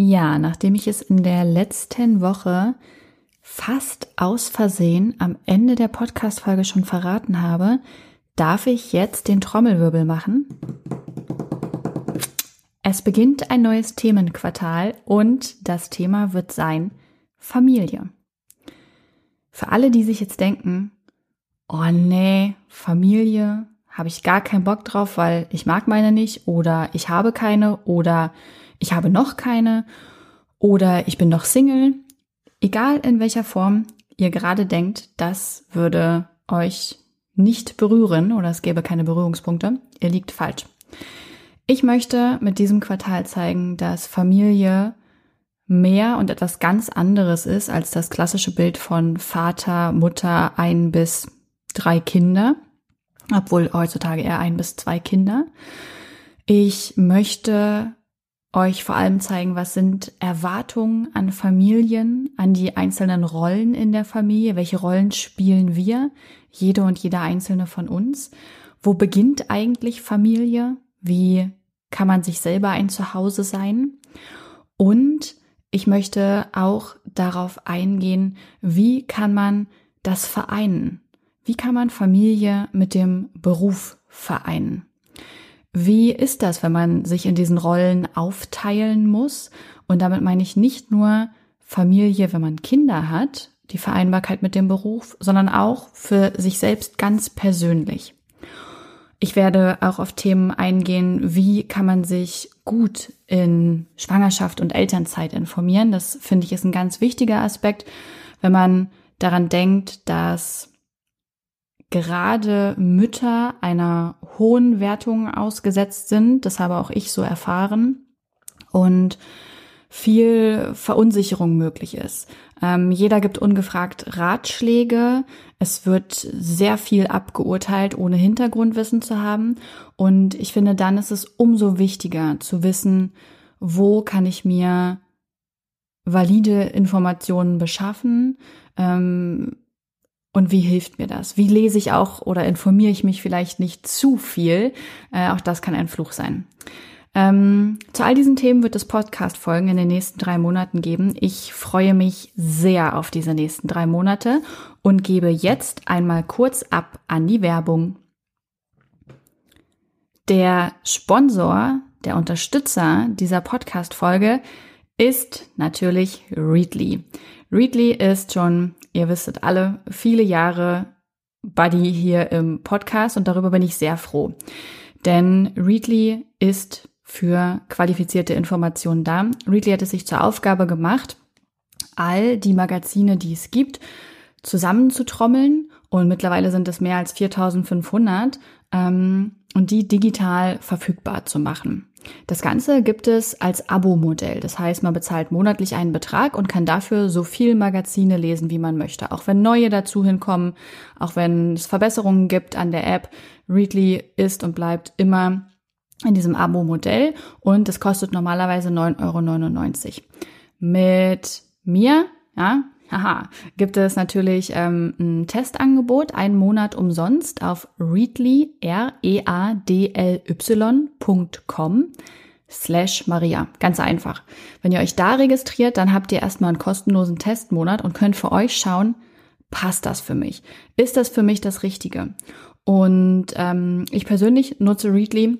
Ja, nachdem ich es in der letzten Woche fast aus Versehen am Ende der Podcast-Folge schon verraten habe, darf ich jetzt den Trommelwirbel machen. Es beginnt ein neues Themenquartal und das Thema wird sein Familie. Für alle, die sich jetzt denken, oh nee, Familie, habe ich gar keinen Bock drauf, weil ich mag meine nicht oder ich habe keine oder ich habe noch keine oder ich bin noch Single. Egal in welcher Form ihr gerade denkt, das würde euch nicht berühren oder es gäbe keine Berührungspunkte. Ihr liegt falsch. Ich möchte mit diesem Quartal zeigen, dass Familie mehr und etwas ganz anderes ist als das klassische Bild von Vater, Mutter, ein bis drei Kinder, obwohl heutzutage eher ein bis zwei Kinder. Ich möchte euch vor allem zeigen, was sind Erwartungen an Familien, an die einzelnen Rollen in der Familie, welche Rollen spielen wir, jede und jeder einzelne von uns. Wo beginnt eigentlich Familie? Wie kann man sich selber ein Zuhause sein? Und ich möchte auch darauf eingehen, wie kann man das vereinen? Wie kann man Familie mit dem Beruf vereinen? Wie ist das, wenn man sich in diesen Rollen aufteilen muss? Und damit meine ich nicht nur Familie, wenn man Kinder hat, die Vereinbarkeit mit dem Beruf, sondern auch für sich selbst ganz persönlich. Ich werde auch auf Themen eingehen, wie kann man sich gut in Schwangerschaft und Elternzeit informieren. Das finde ich ist ein ganz wichtiger Aspekt, wenn man daran denkt, dass gerade Mütter einer hohen Wertung ausgesetzt sind. Das habe auch ich so erfahren. Und viel Verunsicherung möglich ist. Ähm, jeder gibt ungefragt Ratschläge. Es wird sehr viel abgeurteilt, ohne Hintergrundwissen zu haben. Und ich finde, dann ist es umso wichtiger zu wissen, wo kann ich mir valide Informationen beschaffen, ähm, und wie hilft mir das? Wie lese ich auch oder informiere ich mich vielleicht nicht zu viel? Äh, auch das kann ein Fluch sein. Ähm, zu all diesen Themen wird es Podcast-Folgen in den nächsten drei Monaten geben. Ich freue mich sehr auf diese nächsten drei Monate und gebe jetzt einmal kurz ab an die Werbung. Der Sponsor, der Unterstützer dieser Podcast-Folge ist natürlich Readly. Readly ist schon Ihr wisstet alle, viele Jahre Buddy hier im Podcast und darüber bin ich sehr froh. Denn Readly ist für qualifizierte Informationen da. Readly hat es sich zur Aufgabe gemacht, all die Magazine, die es gibt, zusammenzutrommeln und mittlerweile sind es mehr als 4500 ähm, und die digital verfügbar zu machen. Das Ganze gibt es als Abo-Modell. Das heißt, man bezahlt monatlich einen Betrag und kann dafür so viel Magazine lesen, wie man möchte. Auch wenn neue dazu hinkommen, auch wenn es Verbesserungen gibt an der App. Readly ist und bleibt immer in diesem Abo-Modell und es kostet normalerweise 9,99 Euro. Mit mir, ja, Haha, gibt es natürlich ähm, ein Testangebot, einen Monat umsonst auf readly, R-E-A-D-L-Y.com slash Maria. Ganz einfach. Wenn ihr euch da registriert, dann habt ihr erstmal einen kostenlosen Testmonat und könnt für euch schauen, passt das für mich? Ist das für mich das Richtige? Und ähm, ich persönlich nutze Readly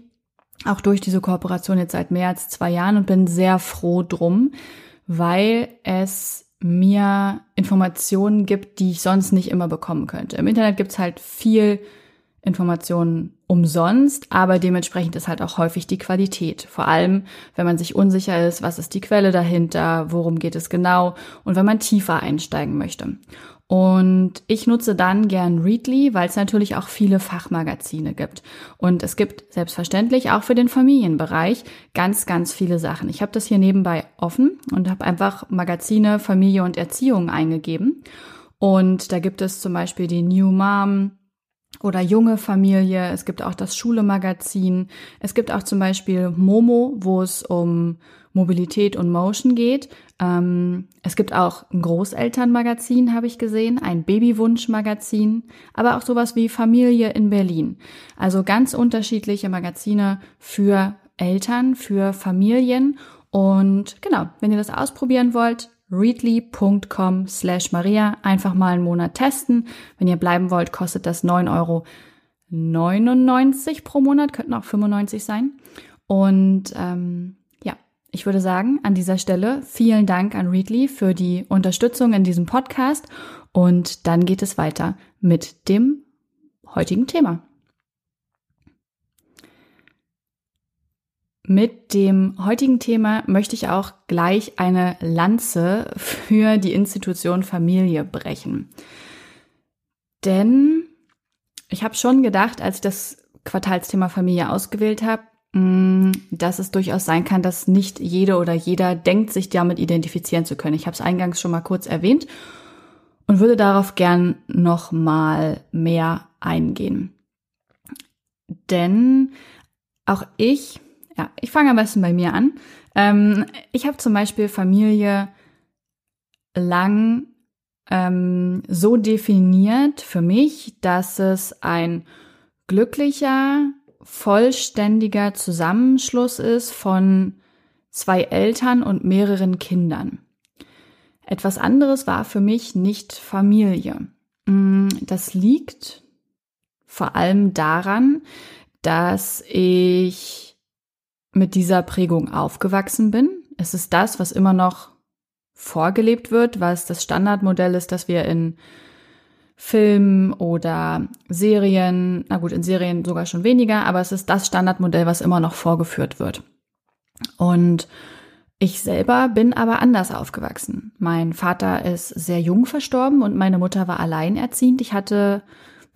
auch durch diese Kooperation jetzt seit mehr als zwei Jahren und bin sehr froh drum, weil es mir Informationen gibt, die ich sonst nicht immer bekommen könnte. Im Internet gibt's halt viel Informationen umsonst, aber dementsprechend ist halt auch häufig die Qualität. Vor allem, wenn man sich unsicher ist, was ist die Quelle dahinter, worum geht es genau und wenn man tiefer einsteigen möchte. Und ich nutze dann gern Readly, weil es natürlich auch viele Fachmagazine gibt. Und es gibt selbstverständlich auch für den Familienbereich ganz, ganz viele Sachen. Ich habe das hier nebenbei offen und habe einfach Magazine Familie und Erziehung eingegeben. Und da gibt es zum Beispiel die New Mom, oder junge Familie. Es gibt auch das Schule-Magazin. Es gibt auch zum Beispiel Momo, wo es um Mobilität und Motion geht. Ähm, es gibt auch ein Großelternmagazin, habe ich gesehen, ein Babywunsch-Magazin, aber auch sowas wie Familie in Berlin. Also ganz unterschiedliche Magazine für Eltern, für Familien. Und genau, wenn ihr das ausprobieren wollt, readly.com slash Maria. Einfach mal einen Monat testen. Wenn ihr bleiben wollt, kostet das 9,99 Euro pro Monat, könnten auch 95 sein. Und ähm, ich würde sagen, an dieser Stelle vielen Dank an Readly für die Unterstützung in diesem Podcast. Und dann geht es weiter mit dem heutigen Thema. Mit dem heutigen Thema möchte ich auch gleich eine Lanze für die Institution Familie brechen. Denn ich habe schon gedacht, als ich das Quartalsthema Familie ausgewählt habe, dass es durchaus sein kann, dass nicht jede oder jeder denkt, sich damit identifizieren zu können. Ich habe es eingangs schon mal kurz erwähnt und würde darauf gern noch mal mehr eingehen. Denn auch ich ja, ich fange am besten bei mir an. Ähm, ich habe zum Beispiel Familie lang ähm, so definiert für mich, dass es ein glücklicher, vollständiger Zusammenschluss ist von zwei Eltern und mehreren Kindern. Etwas anderes war für mich nicht Familie. Mm, das liegt vor allem daran, dass ich mit dieser Prägung aufgewachsen bin. Es ist das, was immer noch vorgelebt wird, was das Standardmodell ist, das wir in Filmen oder Serien, na gut, in Serien sogar schon weniger, aber es ist das Standardmodell, was immer noch vorgeführt wird. Und ich selber bin aber anders aufgewachsen. Mein Vater ist sehr jung verstorben und meine Mutter war alleinerziehend. Ich hatte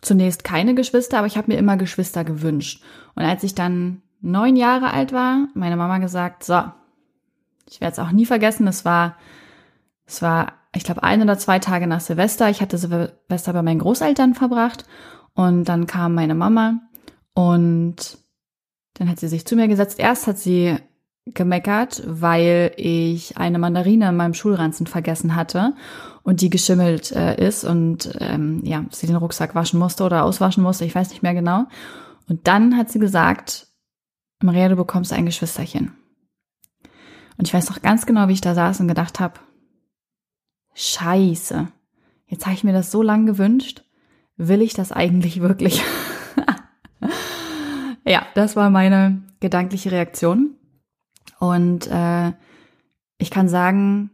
zunächst keine Geschwister, aber ich habe mir immer Geschwister gewünscht. Und als ich dann neun Jahre alt war, meine Mama gesagt, so, ich werde es auch nie vergessen, es war, es war, ich glaube, ein oder zwei Tage nach Silvester. Ich hatte Silvester bei meinen Großeltern verbracht und dann kam meine Mama und dann hat sie sich zu mir gesetzt. Erst hat sie gemeckert, weil ich eine Mandarine in meinem Schulranzen vergessen hatte und die geschimmelt äh, ist und ähm, ja, sie den Rucksack waschen musste oder auswaschen musste, ich weiß nicht mehr genau. Und dann hat sie gesagt, Maria, du bekommst ein Geschwisterchen. Und ich weiß noch ganz genau, wie ich da saß und gedacht habe, scheiße, jetzt habe ich mir das so lange gewünscht, will ich das eigentlich wirklich? ja, das war meine gedankliche Reaktion. Und äh, ich kann sagen,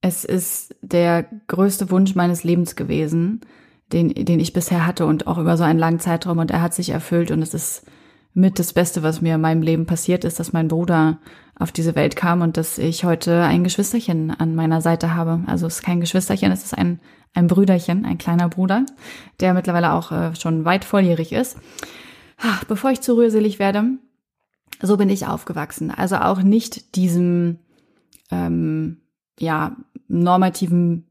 es ist der größte Wunsch meines Lebens gewesen, den, den ich bisher hatte und auch über so einen langen Zeitraum. Und er hat sich erfüllt und es ist mit das Beste, was mir in meinem Leben passiert ist, dass mein Bruder auf diese Welt kam und dass ich heute ein Geschwisterchen an meiner Seite habe. Also es ist kein Geschwisterchen, es ist ein, ein Brüderchen, ein kleiner Bruder, der mittlerweile auch äh, schon weit volljährig ist. Bevor ich zu rührselig werde, so bin ich aufgewachsen. Also auch nicht diesem ähm, ja normativen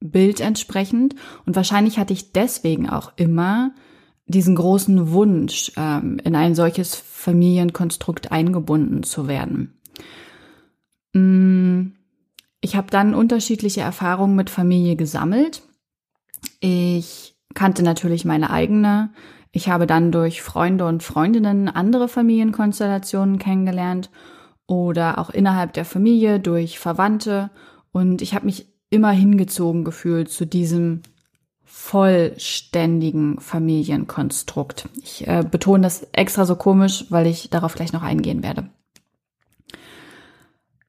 Bild entsprechend. Und wahrscheinlich hatte ich deswegen auch immer diesen großen Wunsch, ähm, in ein solches Familienkonstrukt eingebunden zu werden. Mm, ich habe dann unterschiedliche Erfahrungen mit Familie gesammelt. Ich kannte natürlich meine eigene. Ich habe dann durch Freunde und Freundinnen andere Familienkonstellationen kennengelernt oder auch innerhalb der Familie durch Verwandte. Und ich habe mich immer hingezogen gefühlt zu diesem vollständigen Familienkonstrukt. Ich äh, betone das extra so komisch, weil ich darauf gleich noch eingehen werde.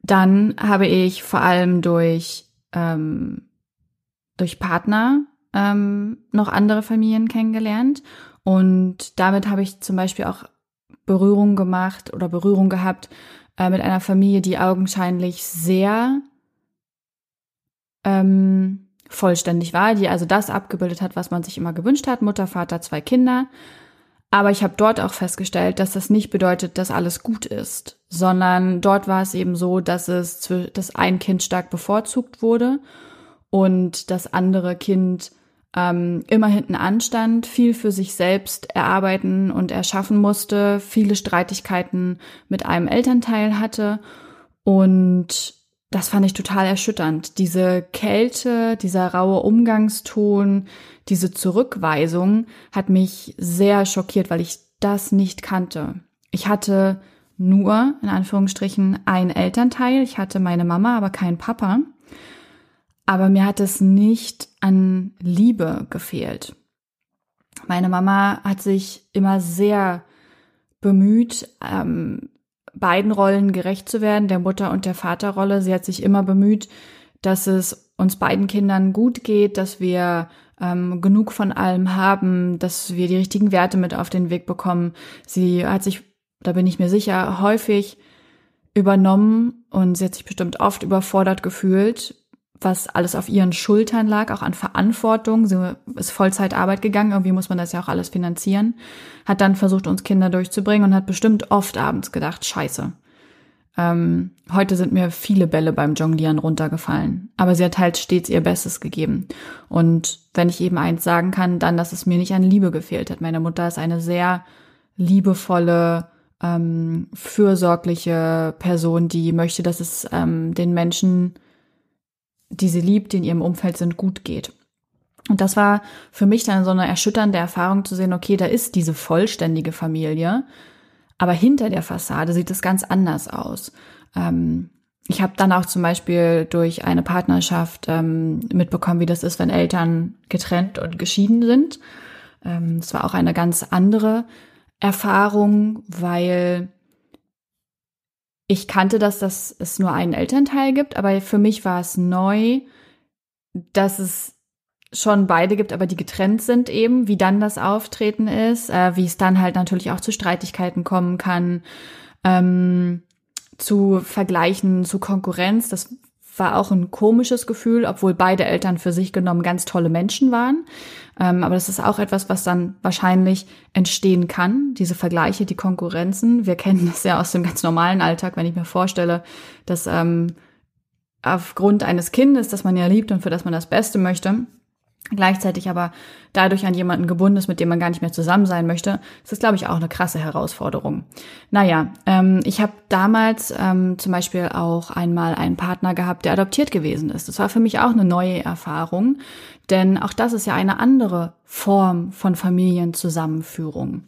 Dann habe ich vor allem durch ähm, durch Partner ähm, noch andere Familien kennengelernt. Und damit habe ich zum Beispiel auch Berührung gemacht oder Berührung gehabt äh, mit einer Familie, die augenscheinlich sehr ähm, vollständig war, die also das abgebildet hat, was man sich immer gewünscht hat, Mutter, Vater, zwei Kinder. Aber ich habe dort auch festgestellt, dass das nicht bedeutet, dass alles gut ist, sondern dort war es eben so, dass es dass ein Kind stark bevorzugt wurde und das andere Kind ähm, immer hinten anstand, viel für sich selbst erarbeiten und erschaffen musste, viele Streitigkeiten mit einem Elternteil hatte und das fand ich total erschütternd. Diese Kälte, dieser raue Umgangston, diese Zurückweisung hat mich sehr schockiert, weil ich das nicht kannte. Ich hatte nur, in Anführungsstrichen, ein Elternteil. Ich hatte meine Mama, aber keinen Papa. Aber mir hat es nicht an Liebe gefehlt. Meine Mama hat sich immer sehr bemüht, ähm, beiden Rollen gerecht zu werden, der Mutter- und der Vaterrolle. Sie hat sich immer bemüht, dass es uns beiden Kindern gut geht, dass wir ähm, genug von allem haben, dass wir die richtigen Werte mit auf den Weg bekommen. Sie hat sich, da bin ich mir sicher, häufig übernommen und sie hat sich bestimmt oft überfordert gefühlt, was alles auf ihren Schultern lag, auch an Verantwortung. Sie ist Vollzeitarbeit gegangen, irgendwie muss man das ja auch alles finanzieren. Hat dann versucht, uns Kinder durchzubringen und hat bestimmt oft abends gedacht, scheiße. Ähm, heute sind mir viele Bälle beim Jonglieren runtergefallen. Aber sie hat halt stets ihr Bestes gegeben. Und wenn ich eben eins sagen kann, dann, dass es mir nicht an Liebe gefehlt hat. Meine Mutter ist eine sehr liebevolle, ähm, fürsorgliche Person, die möchte, dass es ähm, den Menschen die sie liebt, die in ihrem Umfeld sind, gut geht. Und das war für mich dann so eine erschütternde Erfahrung zu sehen, okay, da ist diese vollständige Familie, aber hinter der Fassade sieht es ganz anders aus. Ähm, ich habe dann auch zum Beispiel durch eine Partnerschaft ähm, mitbekommen, wie das ist, wenn Eltern getrennt und geschieden sind. Ähm, das war auch eine ganz andere Erfahrung, weil ich kannte das, dass es nur einen Elternteil gibt, aber für mich war es neu, dass es schon beide gibt, aber die getrennt sind eben, wie dann das Auftreten ist, äh, wie es dann halt natürlich auch zu Streitigkeiten kommen kann, ähm, zu Vergleichen, zu Konkurrenz. Das war auch ein komisches Gefühl, obwohl beide Eltern für sich genommen ganz tolle Menschen waren. Ähm, aber das ist auch etwas, was dann wahrscheinlich entstehen kann, diese Vergleiche, die Konkurrenzen. Wir kennen das ja aus dem ganz normalen Alltag, wenn ich mir vorstelle, dass ähm, aufgrund eines Kindes, das man ja liebt und für das man das Beste möchte, gleichzeitig aber dadurch an jemanden gebunden ist, mit dem man gar nicht mehr zusammen sein möchte, ist das, glaube ich, auch eine krasse Herausforderung. Naja, ähm, ich habe damals ähm, zum Beispiel auch einmal einen Partner gehabt, der adoptiert gewesen ist. Das war für mich auch eine neue Erfahrung, denn auch das ist ja eine andere Form von Familienzusammenführung.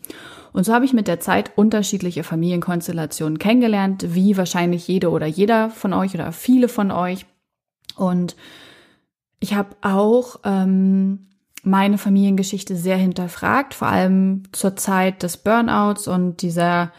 Und so habe ich mit der Zeit unterschiedliche Familienkonstellationen kennengelernt, wie wahrscheinlich jede oder jeder von euch oder viele von euch. Und ich habe auch ähm, meine Familiengeschichte sehr hinterfragt, vor allem zur Zeit des Burnouts und dieser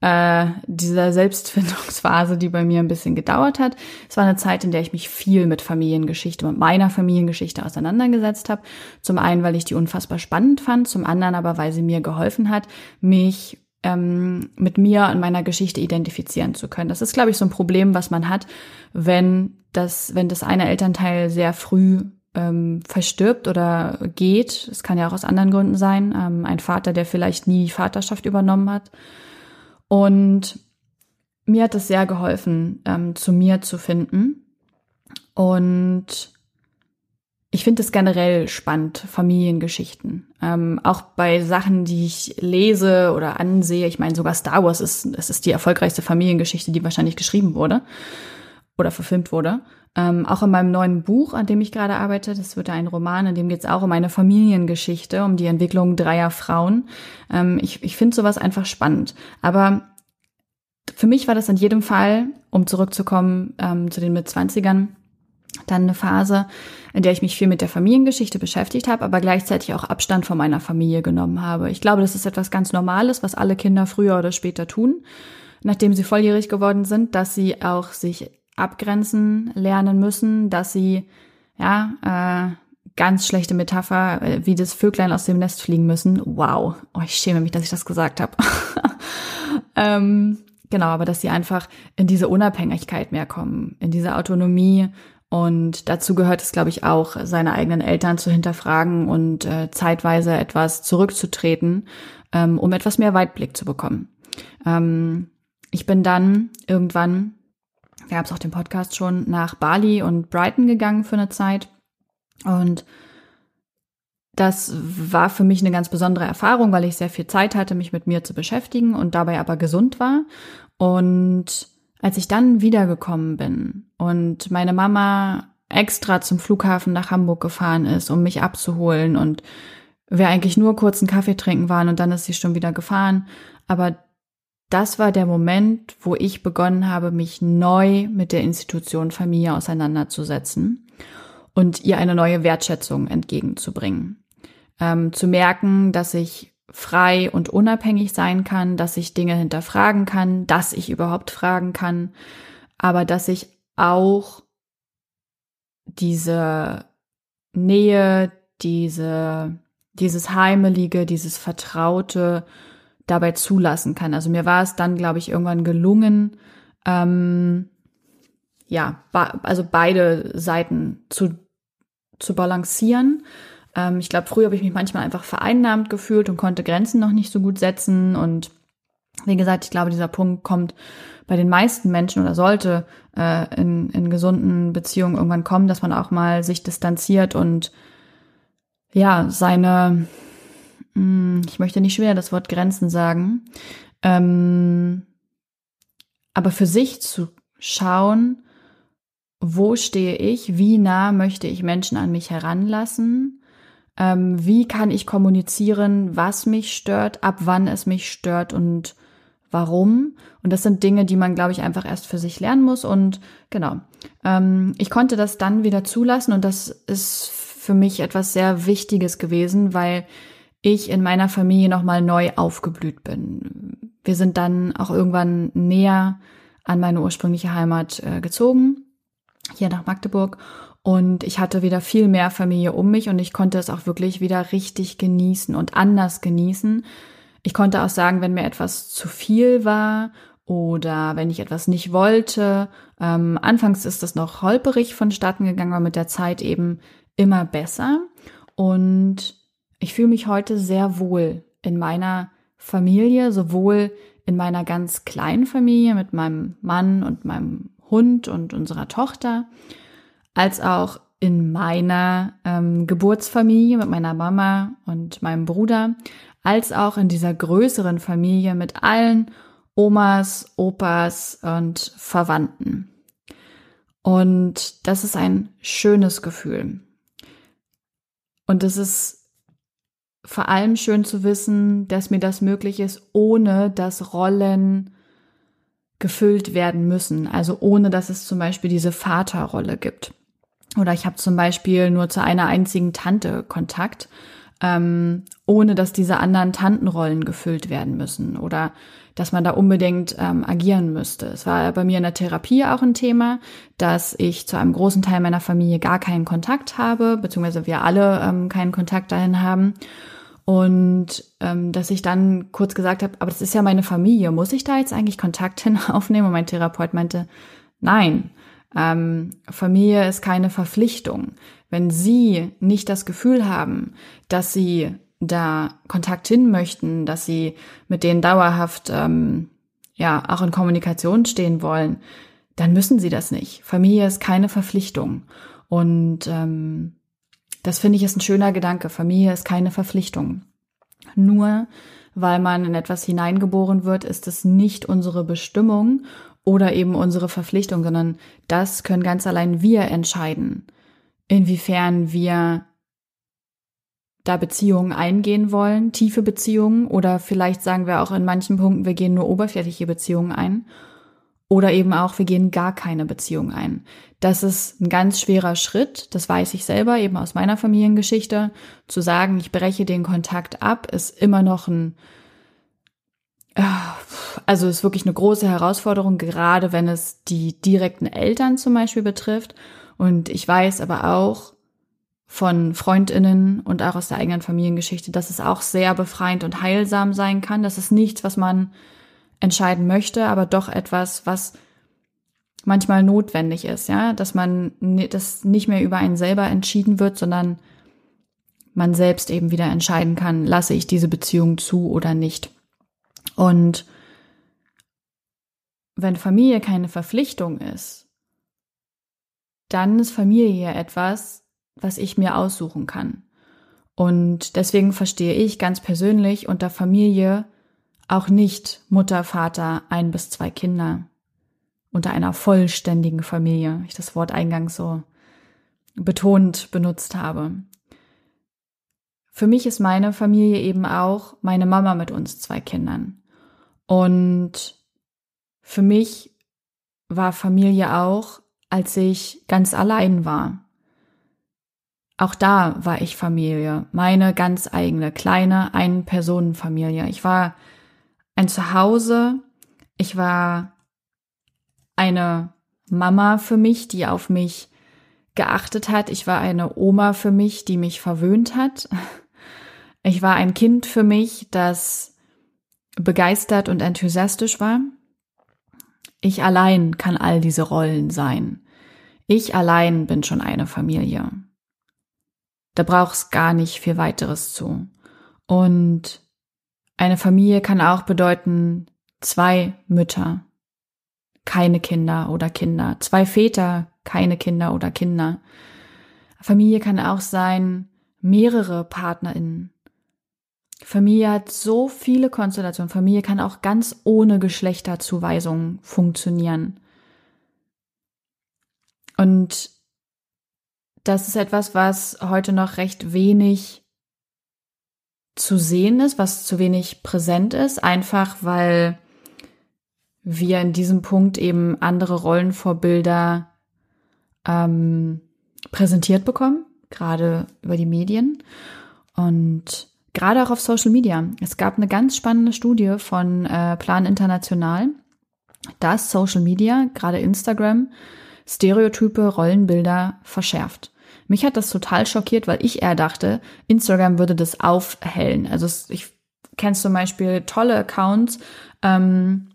äh, dieser Selbstfindungsphase, die bei mir ein bisschen gedauert hat. Es war eine Zeit, in der ich mich viel mit Familiengeschichte, mit meiner Familiengeschichte auseinandergesetzt habe. Zum einen, weil ich die unfassbar spannend fand, zum anderen aber, weil sie mir geholfen hat, mich ähm, mit mir und meiner Geschichte identifizieren zu können. Das ist, glaube ich, so ein Problem, was man hat, wenn das, wenn das eine Elternteil sehr früh ähm, verstirbt oder geht. Es kann ja auch aus anderen Gründen sein. Ähm, ein Vater, der vielleicht nie Vaterschaft übernommen hat. Und mir hat es sehr geholfen, ähm, zu mir zu finden. Und ich finde es generell spannend, Familiengeschichten. Ähm, auch bei Sachen, die ich lese oder ansehe. Ich meine, sogar Star Wars ist, es ist die erfolgreichste Familiengeschichte, die wahrscheinlich geschrieben wurde oder verfilmt wurde. Ähm, auch in meinem neuen Buch, an dem ich gerade arbeite, das wird ein Roman, in dem geht es auch um eine Familiengeschichte, um die Entwicklung dreier Frauen. Ähm, ich ich finde sowas einfach spannend. Aber für mich war das in jedem Fall, um zurückzukommen ähm, zu den Mitzwanzigern, dann eine Phase, in der ich mich viel mit der Familiengeschichte beschäftigt habe, aber gleichzeitig auch Abstand von meiner Familie genommen habe. Ich glaube, das ist etwas ganz Normales, was alle Kinder früher oder später tun, nachdem sie volljährig geworden sind, dass sie auch sich abgrenzen lernen müssen, dass sie, ja, äh, ganz schlechte Metapher, äh, wie das Vöglein aus dem Nest fliegen müssen. Wow. Oh, ich schäme mich, dass ich das gesagt habe. ähm, genau, aber dass sie einfach in diese Unabhängigkeit mehr kommen, in diese Autonomie. Und dazu gehört es, glaube ich, auch, seine eigenen Eltern zu hinterfragen und äh, zeitweise etwas zurückzutreten, ähm, um etwas mehr Weitblick zu bekommen. Ähm, ich bin dann irgendwann, haben es auch den Podcast schon, nach Bali und Brighton gegangen für eine Zeit. Und das war für mich eine ganz besondere Erfahrung, weil ich sehr viel Zeit hatte, mich mit mir zu beschäftigen und dabei aber gesund war. Und als ich dann wiedergekommen bin und meine Mama extra zum Flughafen nach Hamburg gefahren ist, um mich abzuholen und wir eigentlich nur kurz einen Kaffee trinken waren und dann ist sie schon wieder gefahren. Aber das war der Moment, wo ich begonnen habe, mich neu mit der Institution Familie auseinanderzusetzen und ihr eine neue Wertschätzung entgegenzubringen. Ähm, zu merken, dass ich frei und unabhängig sein kann, dass ich Dinge hinterfragen kann, dass ich überhaupt fragen kann, aber dass ich auch diese Nähe, diese, dieses Heimelige, dieses Vertraute dabei zulassen kann. Also mir war es dann, glaube ich, irgendwann gelungen, ähm, ja, also beide Seiten zu, zu balancieren. Ähm, ich glaube, früher habe ich mich manchmal einfach vereinnahmt gefühlt und konnte Grenzen noch nicht so gut setzen. Und wie gesagt, ich glaube, dieser Punkt kommt bei den meisten Menschen oder sollte äh, in, in gesunden Beziehungen irgendwann kommen, dass man auch mal sich distanziert und ja, seine, mh, hm, ich möchte nicht schwer das Wort Grenzen sagen, ähm, aber für sich zu schauen, wo stehe ich, wie nah möchte ich Menschen an mich heranlassen, ähm, wie kann ich kommunizieren, was mich stört, ab wann es mich stört und warum. Und das sind Dinge, die man, glaube ich, einfach erst für sich lernen muss. Und genau, ähm, ich konnte das dann wieder zulassen und das ist für mich etwas sehr Wichtiges gewesen, weil ich in meiner Familie nochmal neu aufgeblüht bin. Wir sind dann auch irgendwann näher an meine ursprüngliche Heimat äh, gezogen hier nach Magdeburg. Und ich hatte wieder viel mehr Familie um mich und ich konnte es auch wirklich wieder richtig genießen und anders genießen. Ich konnte auch sagen, wenn mir etwas zu viel war oder wenn ich etwas nicht wollte. Ähm, anfangs ist das noch holperig vonstatten gegangen, aber mit der Zeit eben immer besser. Und ich fühle mich heute sehr wohl in meiner Familie, sowohl in meiner ganz kleinen Familie mit meinem Mann und meinem Hund und unserer Tochter, als auch in meiner ähm, Geburtsfamilie mit meiner Mama und meinem Bruder, als auch in dieser größeren Familie mit allen Omas, Opas und Verwandten. Und das ist ein schönes Gefühl. Und es ist vor allem schön zu wissen, dass mir das möglich ist, ohne dass Rollen gefüllt werden müssen. Also ohne, dass es zum Beispiel diese Vaterrolle gibt. Oder ich habe zum Beispiel nur zu einer einzigen Tante Kontakt, ähm, ohne dass diese anderen Tantenrollen gefüllt werden müssen oder dass man da unbedingt ähm, agieren müsste. Es war bei mir in der Therapie auch ein Thema, dass ich zu einem großen Teil meiner Familie gar keinen Kontakt habe, beziehungsweise wir alle ähm, keinen Kontakt dahin haben. Und ähm, dass ich dann kurz gesagt habe, aber das ist ja meine Familie, muss ich da jetzt eigentlich Kontakt hin aufnehmen? Und mein Therapeut meinte, nein, ähm, Familie ist keine Verpflichtung. Wenn Sie nicht das Gefühl haben, dass Sie da Kontakt hin möchten, dass Sie mit denen dauerhaft ähm, ja auch in Kommunikation stehen wollen, dann müssen Sie das nicht. Familie ist keine Verpflichtung. Und ähm, das finde ich ist ein schöner Gedanke. Familie ist keine Verpflichtung. Nur weil man in etwas hineingeboren wird, ist es nicht unsere Bestimmung oder eben unsere Verpflichtung, sondern das können ganz allein wir entscheiden, inwiefern wir da Beziehungen eingehen wollen, tiefe Beziehungen oder vielleicht sagen wir auch in manchen Punkten, wir gehen nur oberflächliche Beziehungen ein oder eben auch, wir gehen gar keine Beziehung ein. Das ist ein ganz schwerer Schritt, das weiß ich selber eben aus meiner Familiengeschichte. Zu sagen, ich breche den Kontakt ab, ist immer noch ein, also ist wirklich eine große Herausforderung, gerade wenn es die direkten Eltern zum Beispiel betrifft. Und ich weiß aber auch von Freundinnen und auch aus der eigenen Familiengeschichte, dass es auch sehr befreiend und heilsam sein kann. Das ist nichts, was man entscheiden möchte, aber doch etwas, was manchmal notwendig ist, ja, dass man das nicht mehr über einen selber entschieden wird, sondern man selbst eben wieder entscheiden kann, lasse ich diese Beziehung zu oder nicht. Und wenn Familie keine Verpflichtung ist, dann ist Familie etwas, was ich mir aussuchen kann. Und deswegen verstehe ich ganz persönlich unter Familie auch nicht Mutter, Vater, ein bis zwei Kinder. Unter einer vollständigen Familie, ich das Wort eingangs so betont benutzt habe. Für mich ist meine Familie eben auch meine Mama mit uns zwei Kindern. Und für mich war Familie auch, als ich ganz allein war. Auch da war ich Familie, meine ganz eigene, kleine Ein-Personen-Familie. Ich war ein Zuhause, ich war eine Mama für mich, die auf mich geachtet hat. Ich war eine Oma für mich, die mich verwöhnt hat. Ich war ein Kind für mich, das begeistert und enthusiastisch war. Ich allein kann all diese Rollen sein. Ich allein bin schon eine Familie. Da brauchst gar nicht viel weiteres zu. Und eine Familie kann auch bedeuten zwei Mütter, keine Kinder oder Kinder, zwei Väter, keine Kinder oder Kinder. Familie kann auch sein mehrere PartnerInnen, Familie hat so viele Konstellationen. Familie kann auch ganz ohne Geschlechterzuweisung funktionieren. Und das ist etwas, was heute noch recht wenig zu sehen ist, was zu wenig präsent ist, einfach weil wir in diesem Punkt eben andere Rollenvorbilder ähm, präsentiert bekommen, gerade über die Medien. Und gerade auch auf Social Media. Es gab eine ganz spannende Studie von äh, Plan International, dass Social Media, gerade Instagram, Stereotype, Rollenbilder verschärft. Mich hat das total schockiert, weil ich eher dachte, Instagram würde das aufhellen. Also ich kenne zum Beispiel tolle Accounts, ähm,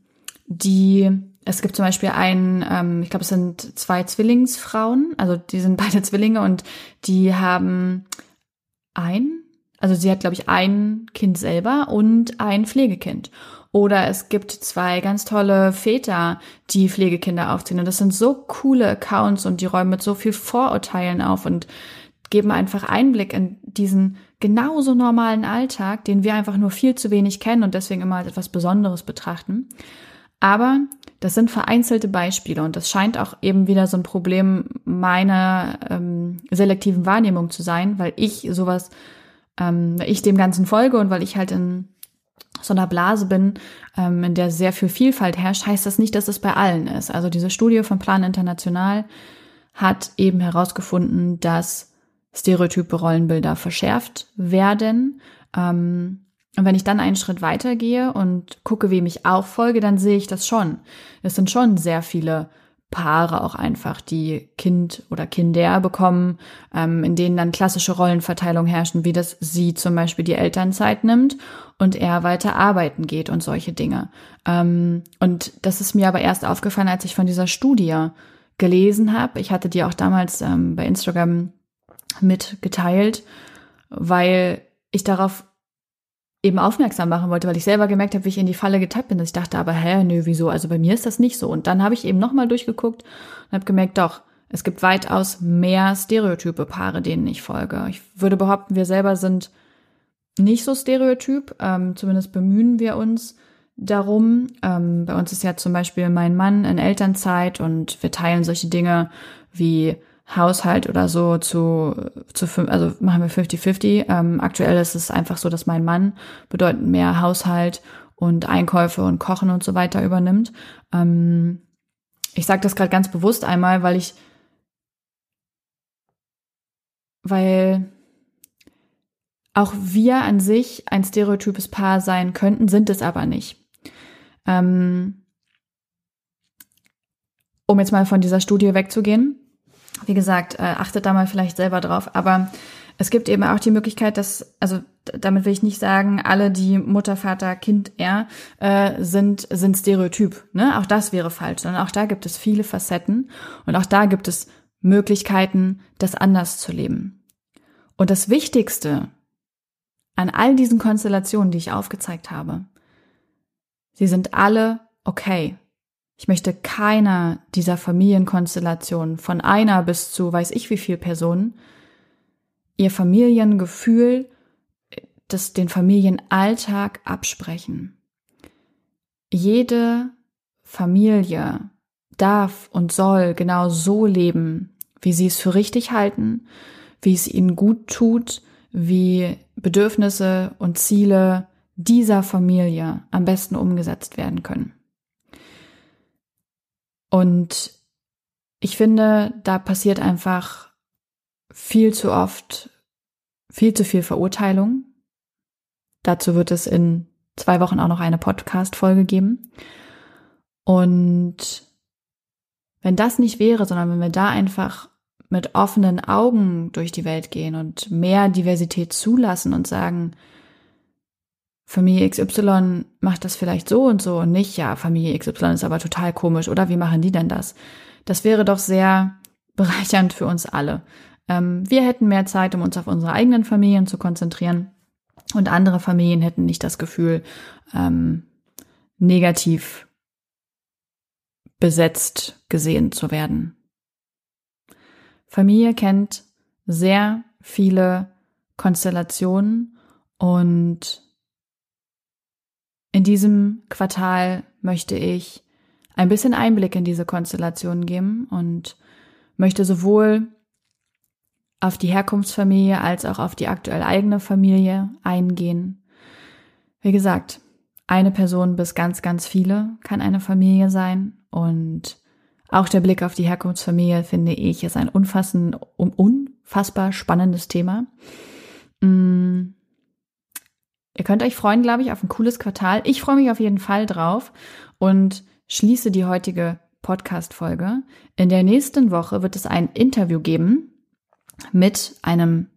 die es gibt zum Beispiel einen, ähm, ich glaube, es sind zwei Zwillingsfrauen, also die sind beide Zwillinge und die haben ein also sie hat, glaube ich, ein Kind selber und ein Pflegekind. Oder es gibt zwei ganz tolle Väter, die Pflegekinder aufziehen. Und das sind so coole Accounts und die räumen mit so viel Vorurteilen auf und geben einfach Einblick in diesen genauso normalen Alltag, den wir einfach nur viel zu wenig kennen und deswegen immer als etwas Besonderes betrachten. Aber das sind vereinzelte Beispiele und das scheint auch eben wieder so ein Problem meiner ähm, selektiven Wahrnehmung zu sein, weil ich sowas ähm, ich dem Ganzen folge und weil ich halt in so einer Blase bin, ähm, in der sehr viel Vielfalt herrscht, heißt das nicht, dass es bei allen ist. Also diese Studie von Plan International hat eben herausgefunden, dass stereotype Rollenbilder verschärft werden. Ähm, und wenn ich dann einen Schritt weitergehe und gucke, wem ich auch folge, dann sehe ich das schon. Es sind schon sehr viele Paare auch einfach, die Kind oder Kinder bekommen, ähm, in denen dann klassische Rollenverteilung herrschen, wie das sie zum Beispiel die Elternzeit nimmt und er weiter arbeiten geht und solche Dinge. Ähm, und das ist mir aber erst aufgefallen, als ich von dieser Studie gelesen habe. Ich hatte die auch damals ähm, bei Instagram mitgeteilt, weil ich darauf eben aufmerksam machen wollte, weil ich selber gemerkt habe, wie ich in die Falle getappt bin. Dass ich dachte, aber hä, nö, wieso? Also bei mir ist das nicht so. Und dann habe ich eben nochmal durchgeguckt und habe gemerkt, doch, es gibt weitaus mehr stereotype Paare, denen ich folge. Ich würde behaupten, wir selber sind nicht so stereotyp. Ähm, zumindest bemühen wir uns darum. Ähm, bei uns ist ja zum Beispiel mein Mann in Elternzeit und wir teilen solche Dinge wie Haushalt oder so zu, zu also machen wir 50-50. Ähm, aktuell ist es einfach so, dass mein Mann bedeutend mehr Haushalt und Einkäufe und Kochen und so weiter übernimmt. Ähm, ich sage das gerade ganz bewusst einmal, weil ich, weil auch wir an sich ein stereotypes Paar sein könnten, sind es aber nicht. Ähm, um jetzt mal von dieser Studie wegzugehen. Wie gesagt, äh, achtet da mal vielleicht selber drauf. Aber es gibt eben auch die Möglichkeit, dass, also damit will ich nicht sagen, alle, die Mutter, Vater, Kind, er äh, sind, sind Stereotyp. Ne? Auch das wäre falsch, sondern auch da gibt es viele Facetten und auch da gibt es Möglichkeiten, das anders zu leben. Und das Wichtigste an all diesen Konstellationen, die ich aufgezeigt habe, sie sind alle okay. Ich möchte keiner dieser Familienkonstellationen von einer bis zu weiß ich wie viel Personen ihr Familiengefühl, das, den Familienalltag absprechen. Jede Familie darf und soll genau so leben, wie sie es für richtig halten, wie es ihnen gut tut, wie Bedürfnisse und Ziele dieser Familie am besten umgesetzt werden können. Und ich finde, da passiert einfach viel zu oft viel zu viel Verurteilung. Dazu wird es in zwei Wochen auch noch eine Podcast-Folge geben. Und wenn das nicht wäre, sondern wenn wir da einfach mit offenen Augen durch die Welt gehen und mehr Diversität zulassen und sagen, Familie XY macht das vielleicht so und so und nicht, ja, Familie XY ist aber total komisch oder wie machen die denn das? Das wäre doch sehr bereichernd für uns alle. Ähm, wir hätten mehr Zeit, um uns auf unsere eigenen Familien zu konzentrieren und andere Familien hätten nicht das Gefühl, ähm, negativ besetzt gesehen zu werden. Familie kennt sehr viele Konstellationen und in diesem Quartal möchte ich ein bisschen Einblick in diese Konstellationen geben und möchte sowohl auf die Herkunftsfamilie als auch auf die aktuell eigene Familie eingehen. Wie gesagt, eine Person bis ganz, ganz viele kann eine Familie sein und auch der Blick auf die Herkunftsfamilie finde ich ist ein unfassend, unfassbar spannendes Thema. Mm. Ihr könnt euch freuen, glaube ich, auf ein cooles Quartal. Ich freue mich auf jeden Fall drauf und schließe die heutige Podcast-Folge. In der nächsten Woche wird es ein Interview geben mit einem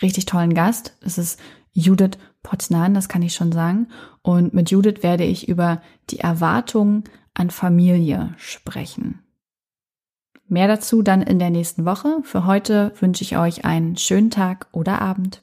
richtig tollen Gast. Es ist Judith Potznan, das kann ich schon sagen. Und mit Judith werde ich über die Erwartungen an Familie sprechen. Mehr dazu dann in der nächsten Woche. Für heute wünsche ich euch einen schönen Tag oder Abend.